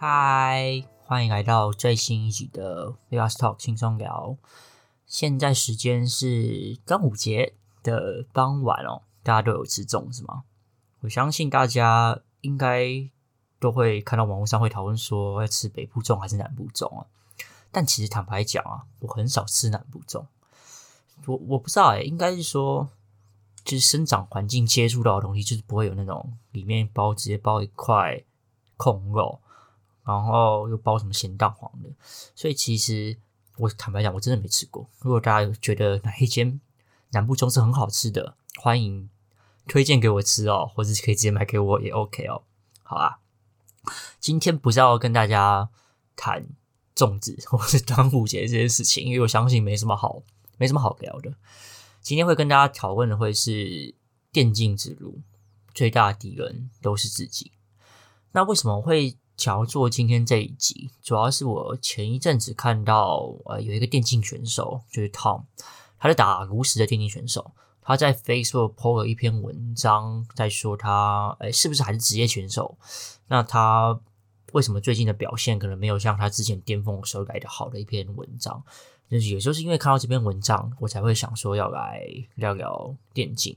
嗨，欢迎来到最新一集的 Vios Talk 轻松聊。现在时间是端午节的傍晚哦，大家都有吃粽子吗？我相信大家应该都会看到网络上会讨论说要吃北部粽还是南部粽啊。但其实坦白讲啊，我很少吃南部粽。我我不知道哎、欸，应该是说，就是生长环境接触到的东西，就是不会有那种里面包直接包一块控肉，然后又包什么咸蛋黄的。所以其实我坦白讲，我真的没吃过。如果大家觉得哪一间南部中是很好吃的，欢迎推荐给我吃哦，或者是可以直接买给我也 OK 哦。好啊，今天不是要跟大家谈粽子或是端午节这件事情，因为我相信没什么好。没什么好聊的。今天会跟大家讨论的会是电竞之路，最大的敌人都是自己。那为什么会想要做今天这一集？主要是我前一阵子看到呃有一个电竞选手，就是 Tom，他是打炉石的电竞选手，他在 Facebook 抛了一篇文章，在说他诶是不是还是职业选手？那他为什么最近的表现可能没有像他之前巅峰的时候来的好的一篇文章？就是有时候是因为看到这篇文章，我才会想说要来聊聊电竞。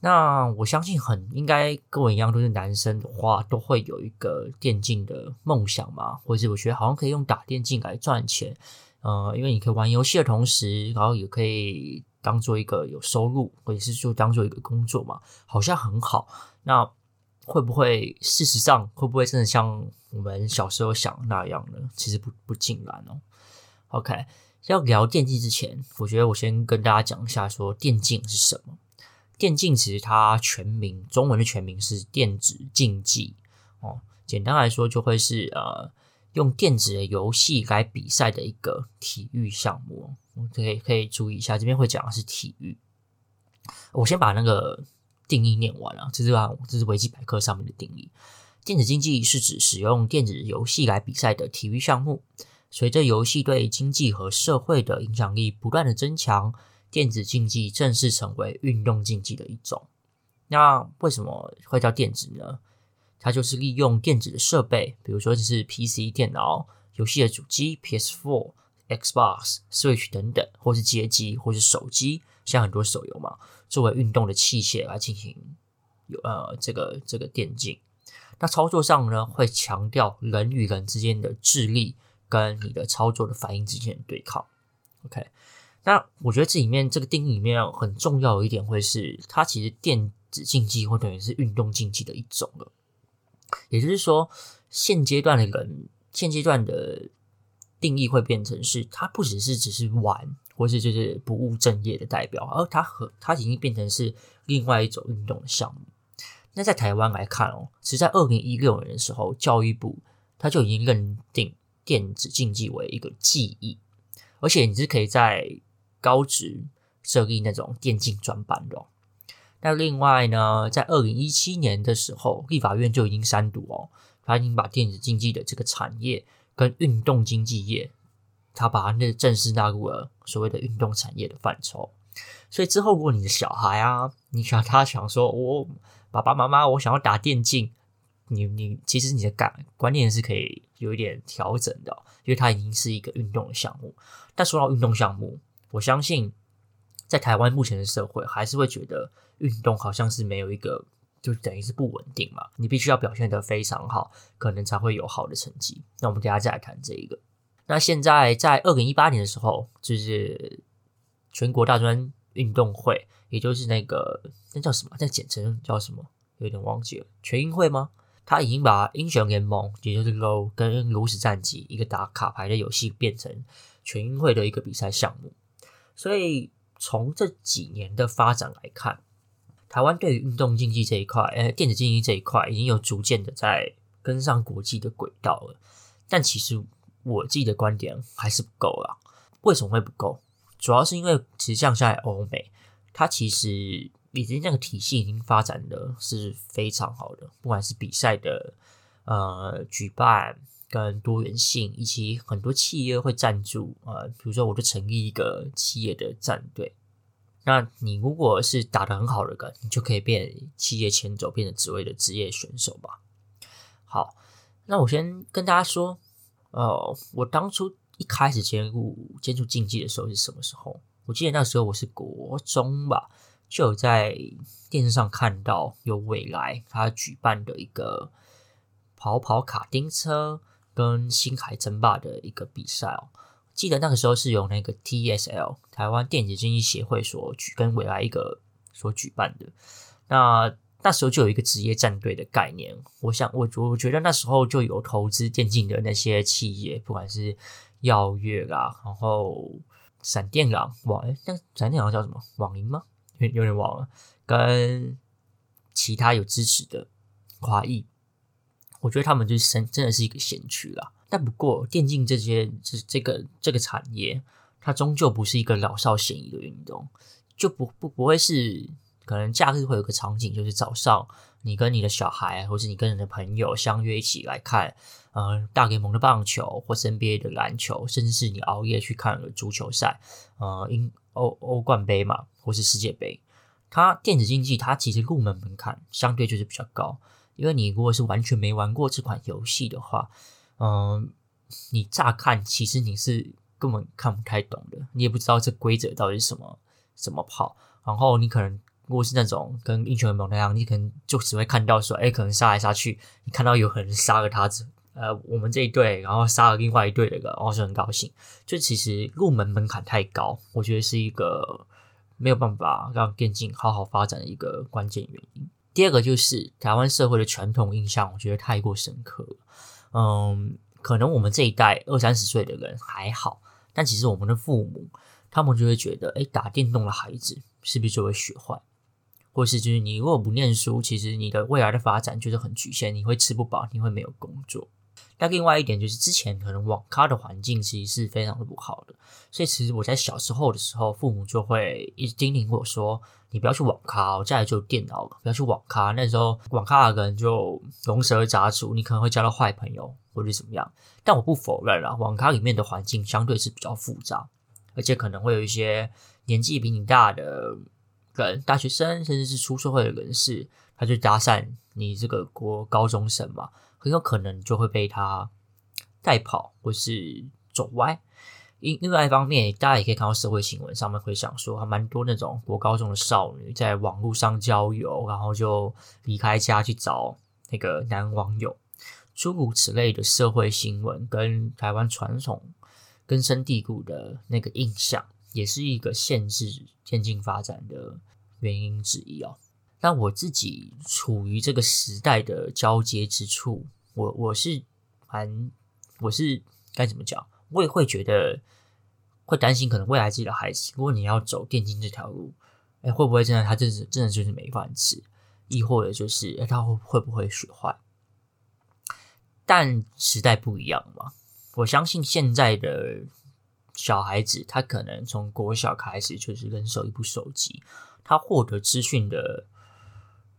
那我相信很应该跟我一样都是男生的话，都会有一个电竞的梦想嘛，或者是我觉得好像可以用打电竞来赚钱。呃，因为你可以玩游戏的同时，然后也可以当做一个有收入，或者是就当做一个工作嘛，好像很好。那会不会事实上会不会真的像我们小时候想那样呢？其实不不尽然哦。OK，要聊电竞之前，我觉得我先跟大家讲一下，说电竞是什么。电竞其实它全名，中文的全名是电子竞技哦。简单来说，就会是呃，用电子的游戏来比赛的一个体育项目。我可以可以注意一下，这边会讲的是体育。我先把那个定义念完了，这是啊，这是维基百科上面的定义。电子竞技是指使用电子游戏来比赛的体育项目。随着游戏对经济和社会的影响力不断的增强，电子竞技正式成为运动竞技的一种。那为什么会叫电子呢？它就是利用电子的设备，比如说这是 PC 电脑、游戏的主机 PS4、Xbox、Switch 等等，或是街机，或是手机，像很多手游嘛，作为运动的器械来进行有呃这个这个电竞。那操作上呢，会强调人与人之间的智力。跟你的操作的反应之间的对抗，OK？那我觉得这里面这个定义里面很重要的一点会是，它其实电子竞技或等于是运动竞技的一种了。也就是说，现阶段的人，现阶段的定义会变成是，它不只是只是玩，或是就是不务正业的代表，而它和它已经变成是另外一种运动的项目。那在台湾来看哦，其实在二零一六年的时候，教育部它就已经认定。电子竞技为一个技艺，而且你是可以在高职设立那种电竞专班的。那另外呢，在二零一七年的时候，立法院就已经删读哦，他已经把电子竞技的这个产业跟运动经济业，他把那正式纳入了所谓的运动产业的范畴。所以之后，如果你的小孩啊，你想他想说，我爸爸妈妈，我想要打电竞。你你其实你的感观念是可以有一点调整的，因为它已经是一个运动的项目。但说到运动项目，我相信在台湾目前的社会还是会觉得运动好像是没有一个，就等于是不稳定嘛。你必须要表现得非常好，可能才会有好的成绩。那我们等下再来谈这一个。那现在在二零一八年的时候，就是全国大专运动会，也就是那个那叫什么？那简称叫什么？有点忘记了，全运会吗？他已经把英雄联盟，也就是 LO 跟炉石战记一个打卡牌的游戏变成全运会的一个比赛项目。所以从这几年的发展来看，台湾对于运动竞技这一块，呃，电子竞技这一块已经有逐渐的在跟上国际的轨道了。但其实我自己的观点还是不够啦。为什么会不够？主要是因为其实像在欧美，它其实。已经这个体系已经发展的是非常好的，不管是比赛的呃举办跟多元性，以及很多企业会赞助呃，比如说我就成立一个企业的战队，那你如果是打得很好的梗，你就可以被企业牵走，变成职位的职业选手吧。好，那我先跟大家说，呃，我当初一开始接触接触竞技的时候是什么时候？我记得那时候我是国中吧，就有在电视上看到有未来他举办的一个跑跑卡丁车跟星海争霸的一个比赛哦。记得那个时候是由那个 TSL 台湾电子竞技协会所举跟未来一个所举办的。那那时候就有一个职业战队的概念。我想，我我觉得那时候就有投资电竞的那些企业，不管是耀月啦，然后。闪电狼网诶，那闪电狼叫什么？网银吗？有有点忘了。跟其他有支持的华裔，我觉得他们就是真真的是一个先驱啦。但不过电竞这些这这个这个产业，它终究不是一个老少咸宜的运动，就不不不会是可能假日会有个场景，就是早上你跟你的小孩，或是你跟你的朋友相约一起来看。呃，大联盟的棒球，或 NBA 的篮球，甚至是你熬夜去看了足球赛，呃，英欧欧冠杯嘛，或是世界杯，它电子竞技它其实入门门槛相对就是比较高，因为你如果是完全没玩过这款游戏的话，嗯、你乍看其实你是根本看不太懂的，你也不知道这规则到底是什么，怎么跑，然后你可能如果是那种跟英雄联盟那样，你可能就只会看到说，哎，可能杀来杀去，你看到有人杀了他。呃，我们这一队，然后杀了另外一队的人，然后就很高兴。就其实入门门槛太高，我觉得是一个没有办法让电竞好好发展的一个关键原因。第二个就是台湾社会的传统印象，我觉得太过深刻。嗯，可能我们这一代二三十岁的人还好，但其实我们的父母，他们就会觉得，哎，打电动的孩子是不是就会学坏？或是就是你如果不念书，其实你的未来的发展就是很局限，你会吃不饱，你会没有工作。那另外一点就是，之前可能网咖的环境其实是非常的不好的，所以其实我在小时候的时候，父母就会一直叮咛我说：“你不要去网咖哦，家里就有电脑了，不要去网咖。”那时候网咖的人就龙蛇杂处，你可能会交到坏朋友或者怎么样。但我不否认啊，网咖里面的环境相对是比较复杂，而且可能会有一些年纪比你大的人，大学生甚至是出社会的人士，他就搭讪你这个国高中生嘛。很有可能就会被他带跑，或是走歪。另另外一方面，大家也可以看到社会新闻上面会想说，还蛮多那种国高中的少女在网络上交友，然后就离开家去找那个男网友，诸如此类的社会新闻，跟台湾传统根深蒂固的那个印象，也是一个限制渐进发展的原因之一哦。但我自己处于这个时代的交接之处，我我是蛮，我是该怎么讲？我也会觉得会担心，可能未来自己的孩子，如果你要走电竞这条路，哎，会不会真的他真是真的就是没饭吃？亦或者就是哎，他会会不会学坏？但时代不一样嘛，我相信现在的小孩子，他可能从国小开始就是人手一部手机，他获得资讯的。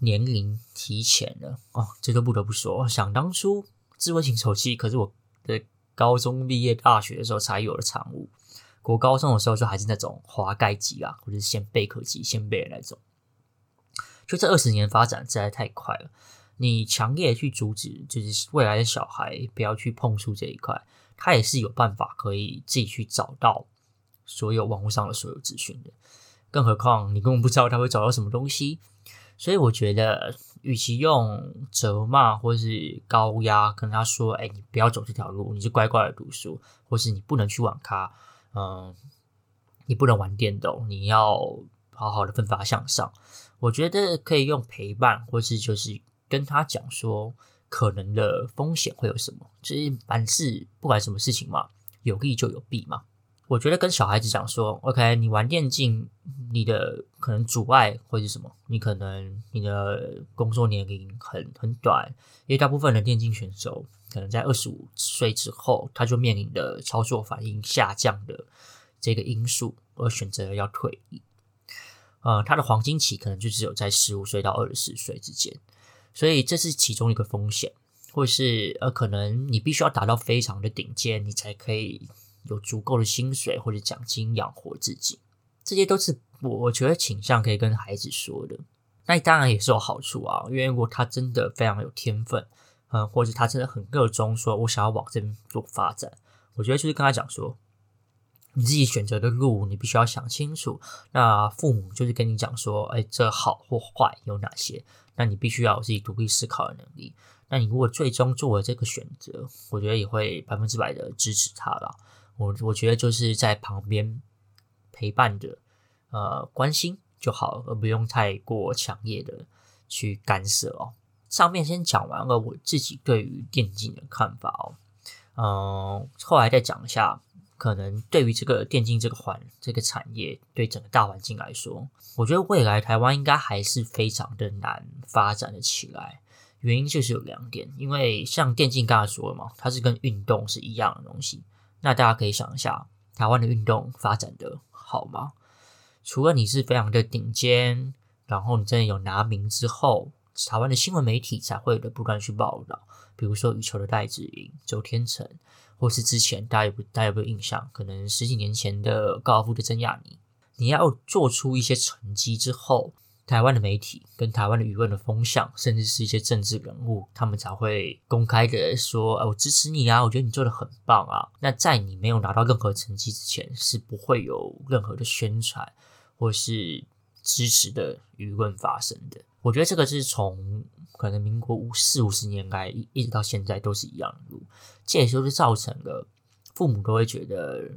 年龄提前了哦，这都不得不说。想当初，智慧型手机可是我的高中毕业、大学的时候才有的产物。国高中的时候就还是那种滑盖机啊，或者是先贝壳机、先贝的那种。就这二十年发展实在太快了，你强烈去阻止，就是未来的小孩不要去碰触这一块，他也是有办法可以自己去找到所有网络上的所有资讯的。更何况你根本不知道他会找到什么东西。所以我觉得，与其用责骂或是高压跟他说：“哎，你不要走这条路，你就乖乖的读书，或是你不能去网咖，嗯，你不能玩电动，你要好好的奋发向上。”我觉得可以用陪伴，或是就是跟他讲说可能的风险会有什么。就是凡事不管什么事情嘛，有利就有弊嘛。我觉得跟小孩子讲说，OK，你玩电竞，你的可能阻碍会是什么？你可能你的工作年龄很很短，因为大部分的电竞选手可能在二十五岁之后，他就面临的操作反应下降的这个因素，而选择要退役。呃，他的黄金期可能就只有在十五岁到二十四岁之间，所以这是其中一个风险，或是呃，可能你必须要达到非常的顶尖，你才可以。有足够的薪水或者奖金养活自己，这些都是我我觉得倾向可以跟孩子说的。那当然也是有好处啊，因为如果他真的非常有天分，嗯，或者他真的很热衷，说我想要往这边做发展，我觉得就是跟他讲说，你自己选择的路，你必须要想清楚。那父母就是跟你讲说，哎，这好或坏有哪些？那你必须要有自己独立思考的能力。那你如果最终做了这个选择，我觉得也会百分之百的支持他了。我我觉得就是在旁边陪伴着，呃，关心就好，而不用太过强烈的去干涉哦。上面先讲完了我自己对于电竞的看法哦，嗯、后来再讲一下，可能对于这个电竞这个环这个产业，对整个大环境来说，我觉得未来台湾应该还是非常的难发展的起来。原因就是有两点，因为像电竞刚才说了嘛，它是跟运动是一样的东西。那大家可以想一下，台湾的运动发展的好吗？除了你是非常的顶尖，然后你真的有拿名之后。台湾的新闻媒体才会的不断去报道，比如说羽球的戴志颖、周天成，或是之前大家有不大家有没有印象？可能十几年前的高尔夫的曾雅妮，你要做出一些成绩之后，台湾的媒体跟台湾的舆论的风向，甚至是一些政治人物，他们才会公开的说：“哎，我支持你啊，我觉得你做的很棒啊。”那在你没有拿到任何成绩之前，是不会有任何的宣传或是支持的舆论发生的。我觉得这个是从可能民国五四五十年来一直到现在都是一样的路，这也就是造成了父母都会觉得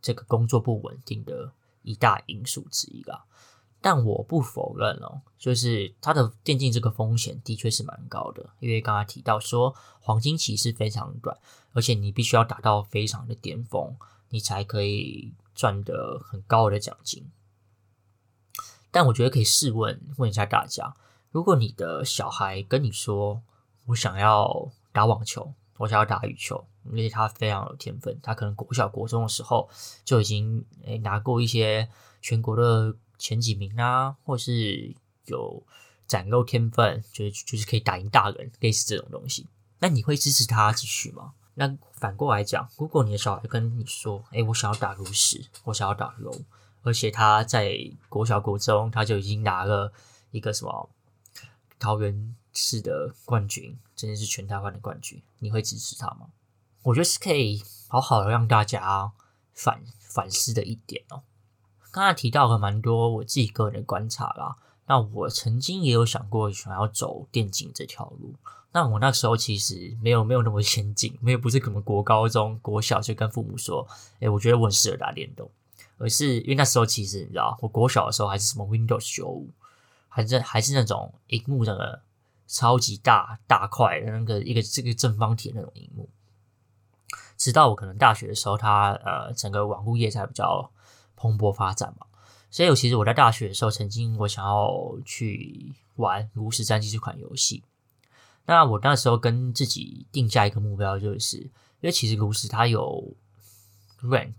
这个工作不稳定的一大因素之一啦。但我不否认哦，就是他的电竞这个风险的确是蛮高的，因为刚刚提到说黄金期是非常短，而且你必须要达到非常的巅峰，你才可以赚得很高的奖金。但我觉得可以试问问一下大家：如果你的小孩跟你说，我想要打网球，我想要打羽球，因为他非常有天分，他可能国小、国中的时候就已经诶拿过一些全国的前几名啊，或是有展露天分，就是就是可以打赢大人，类似这种东西，那你会支持他继续吗？那反过来讲，如果你的小孩跟你说，诶，我想要打炉石，我想要打龙。而且他在国小、国中，他就已经拿了一个什么桃园市的冠军，真的是全台湾的冠军。你会支持他吗？我觉得是可以好好的让大家反反思的一点哦。刚才提到了蛮多我自己个人的观察啦。那我曾经也有想过想要走电竞这条路。那我那时候其实没有没有那么先进，没有不是可能国高中、国小就跟父母说：“诶，我觉得我很适合打电动。”而是因为那时候其实你知道，我国小的时候还是什么 Windows 九五，还是还是那种荧幕的超级大大块的那个一个这个正方体的那种荧幕。直到我可能大学的时候，它呃整个网络业才比较蓬勃发展嘛。所以我其实我在大学的时候，曾经我想要去玩《炉石战记》这款游戏。那我那时候跟自己定下一个目标，就是因为其实炉石它有 rank。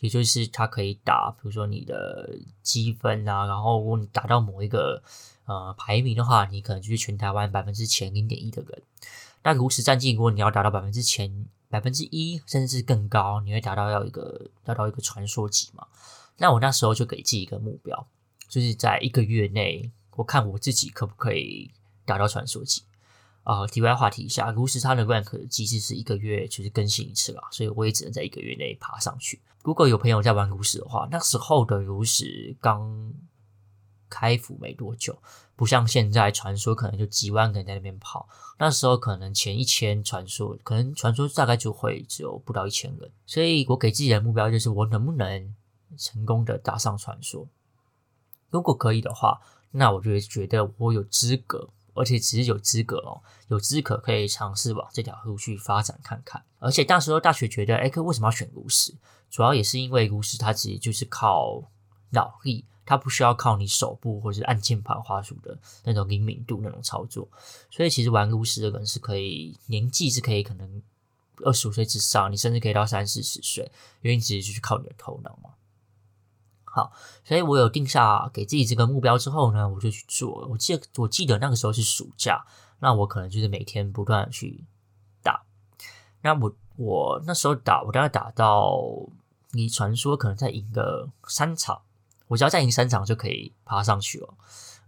也就是它可以打，比如说你的积分啊，然后如果你达到某一个呃排名的话，你可能就是全台湾百分之前零点一的人。那炉石战记，如果你要达到百分之前百分之一，甚至更高，你会达到要一个达到一个传说级嘛？那我那时候就给自己一个目标，就是在一个月内，我看我自己可不可以达到传说级。啊、题外话题一下，炉石它的 rank 机制是一个月就是更新一次啦，所以我也只能在一个月内爬上去。如果有朋友在玩炉石的话，那时候的炉石刚开服没多久，不像现在传说可能就几万个人在那边跑，那时候可能前一千传说，可能传说大概就会只有不到一千人。所以我给自己的目标就是我能不能成功的打上传说。如果可以的话，那我就觉得我有资格。而且只是有资格哦，有资格可以尝试往这条路去发展看看。而且那时候大学觉得，哎，为什么要选炉石？主要也是因为炉石它其实就是靠脑力，它不需要靠你手部或者是按键盘滑鼠的那种灵敏度那种操作。所以其实玩炉石的人是可以年纪是可以可能二十五岁之上，你甚至可以到三四十岁，因为你其实就是靠你的头脑嘛。好，所以我有定下给自己这个目标之后呢，我就去做。我记得我记得那个时候是暑假，那我可能就是每天不断去打。那我我那时候打，我大概打到你传说可能再赢个三场，我只要再赢三场就可以爬上去了。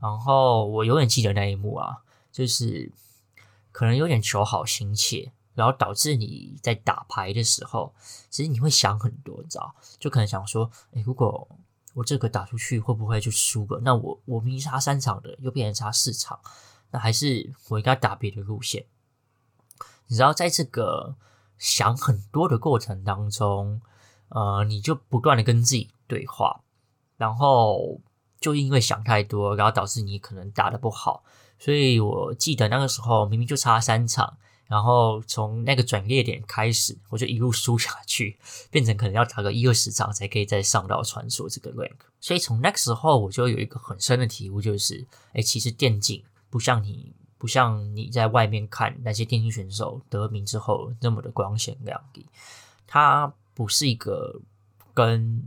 然后我永远记得那一幕啊，就是可能有点求好心切，然后导致你在打牌的时候，其实你会想很多，你知道，就可能想说，诶，如果我这个打出去会不会就输了？那我我明明差三场的，又变成差四场，那还是我应该打别的路线？你知道，在这个想很多的过程当中，呃，你就不断的跟自己对话，然后就因为想太多，然后导致你可能打得不好。所以我记得那个时候明明就差三场，然后从那个转捩点开始，我就一路输下去，变成可能要打个一二十场才可以再上到传说这个 rank。所以从那个时候我就有一个很深的体悟，就是，哎，其实电竞不像你，不像你在外面看那些电竞选手得名之后那么的光鲜亮丽，它不是一个跟，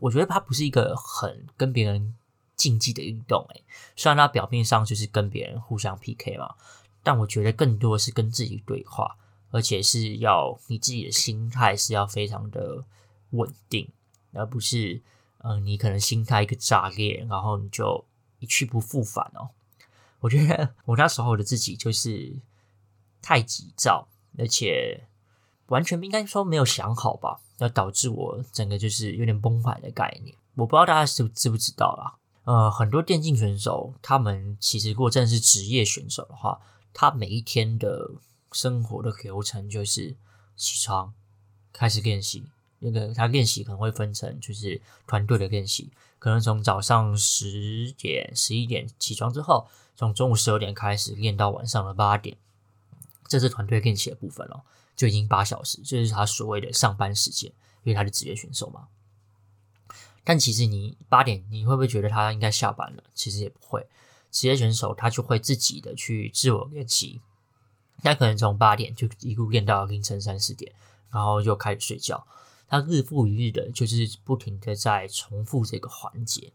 我觉得它不是一个很跟别人。竞技的运动，诶，虽然它表面上就是跟别人互相 PK 嘛，但我觉得更多的是跟自己对话，而且是要你自己的心态是要非常的稳定，而不是，嗯、你可能心态一个炸裂，然后你就一去不复返哦。我觉得 我那时候的自己就是太急躁，而且完全应该说没有想好吧，要导致我整个就是有点崩盘的概念。我不知道大家知不知不知道啦。呃，很多电竞选手，他们其实如果真的是职业选手的话，他每一天的生活的流程就是起床，开始练习。那个他练习可能会分成就是团队的练习，可能从早上十点、十一点起床之后，从中午十二点开始练到晚上的八点，这是团队练习的部分了，就已经八小时，这就是他所谓的上班时间，因为他是职业选手嘛。但其实你八点，你会不会觉得他应该下班了？其实也不会，职业选手他就会自己的去自我练习，他可能从八点就一路练到凌晨三四点，然后又开始睡觉。他日复一日的，就是不停的在重复这个环节。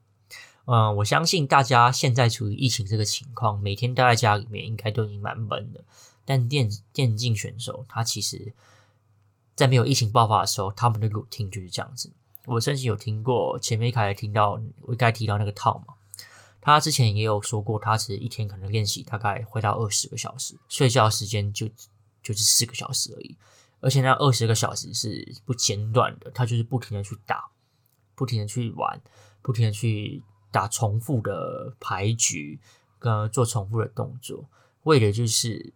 嗯，我相信大家现在处于疫情这个情况，每天待在家里面应该都已经蛮闷的。但电电竞选手他其实，在没有疫情爆发的时候，他们的 routine 就是这样子。我甚至有听过前面一开始听到我刚提到那个 Tom 嘛，他之前也有说过，他其实一天可能练习大概会到二十个小时，睡觉时间就就是四个小时而已，而且那二十个小时是不间断的，他就是不停的去打，不停的去玩，不停的去打重复的牌局，跟做重复的动作，为的就是。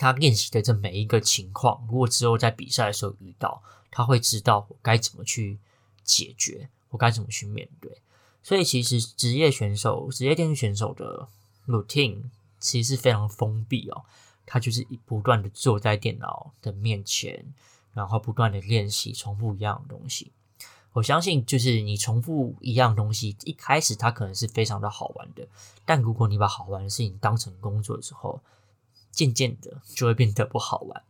他练习的这每一个情况，如果之后在比赛的时候遇到，他会知道我该怎么去解决，我该怎么去面对。所以，其实职业选手、职业电竞选手的 routine 其实是非常封闭哦。他就是不断的坐在电脑的面前，然后不断的练习，重复一样的东西。我相信，就是你重复一样东西，一开始它可能是非常的好玩的，但如果你把好玩的事情当成工作的时候，渐渐的就会变得不好玩，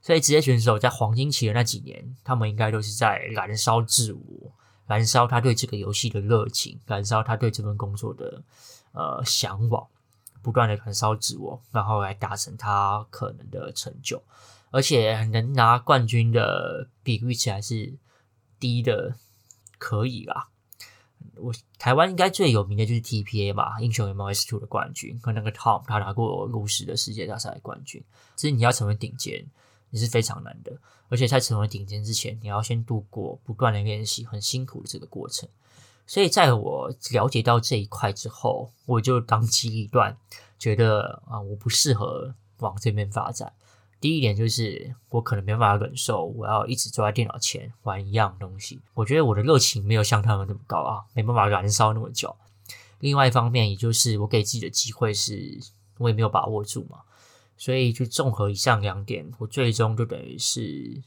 所以职业选手在黄金期的那几年，他们应该都是在燃烧自我，燃烧他对这个游戏的热情，燃烧他对这份工作的呃向往，不断的燃烧自我，然后来达成他可能的成就，而且能拿冠军的比率其实还是低的，可以啦。我台湾应该最有名的就是 TPA 吧，英雄联盟 S two 的冠军和那个 Tom，他拿过炉石的世界大赛冠军。其实你要成为顶尖，也是非常难的，而且在成为顶尖之前，你要先度过不断的练习，很辛苦的这个过程。所以在我了解到这一块之后，我就当机立断，觉得啊，我不适合往这边发展。第一点就是，我可能没办法忍受，我要一直坐在电脑前玩一样东西。我觉得我的热情没有像他们那么高啊，没办法燃烧那么久。另外一方面，也就是我给自己的机会是，我也没有把握住嘛。所以就综合以上两点，我最终就等于是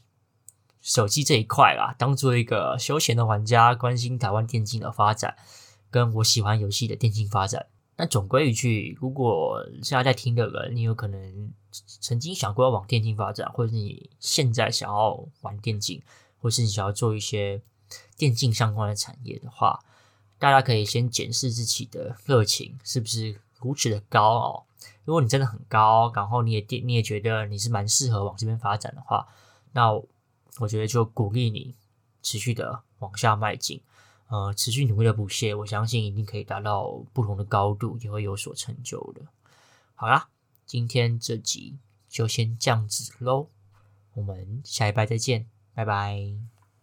手机这一块啦，当做一个休闲的玩家，关心台湾电竞的发展，跟我喜欢游戏的电竞发展。那总归一句，如果现在在听的人，你有可能曾经想过要往电竞发展，或者你现在想要玩电竞，或是你想要做一些电竞相关的产业的话，大家可以先检视自己的热情是不是如此的高哦。如果你真的很高，然后你也电你也觉得你是蛮适合往这边发展的话，那我觉得就鼓励你持续的往下迈进。呃，持续努力的不懈，我相信一定可以达到不同的高度，也会有所成就的。好啦，今天这集就先这样子喽，我们下一拜再见，拜拜。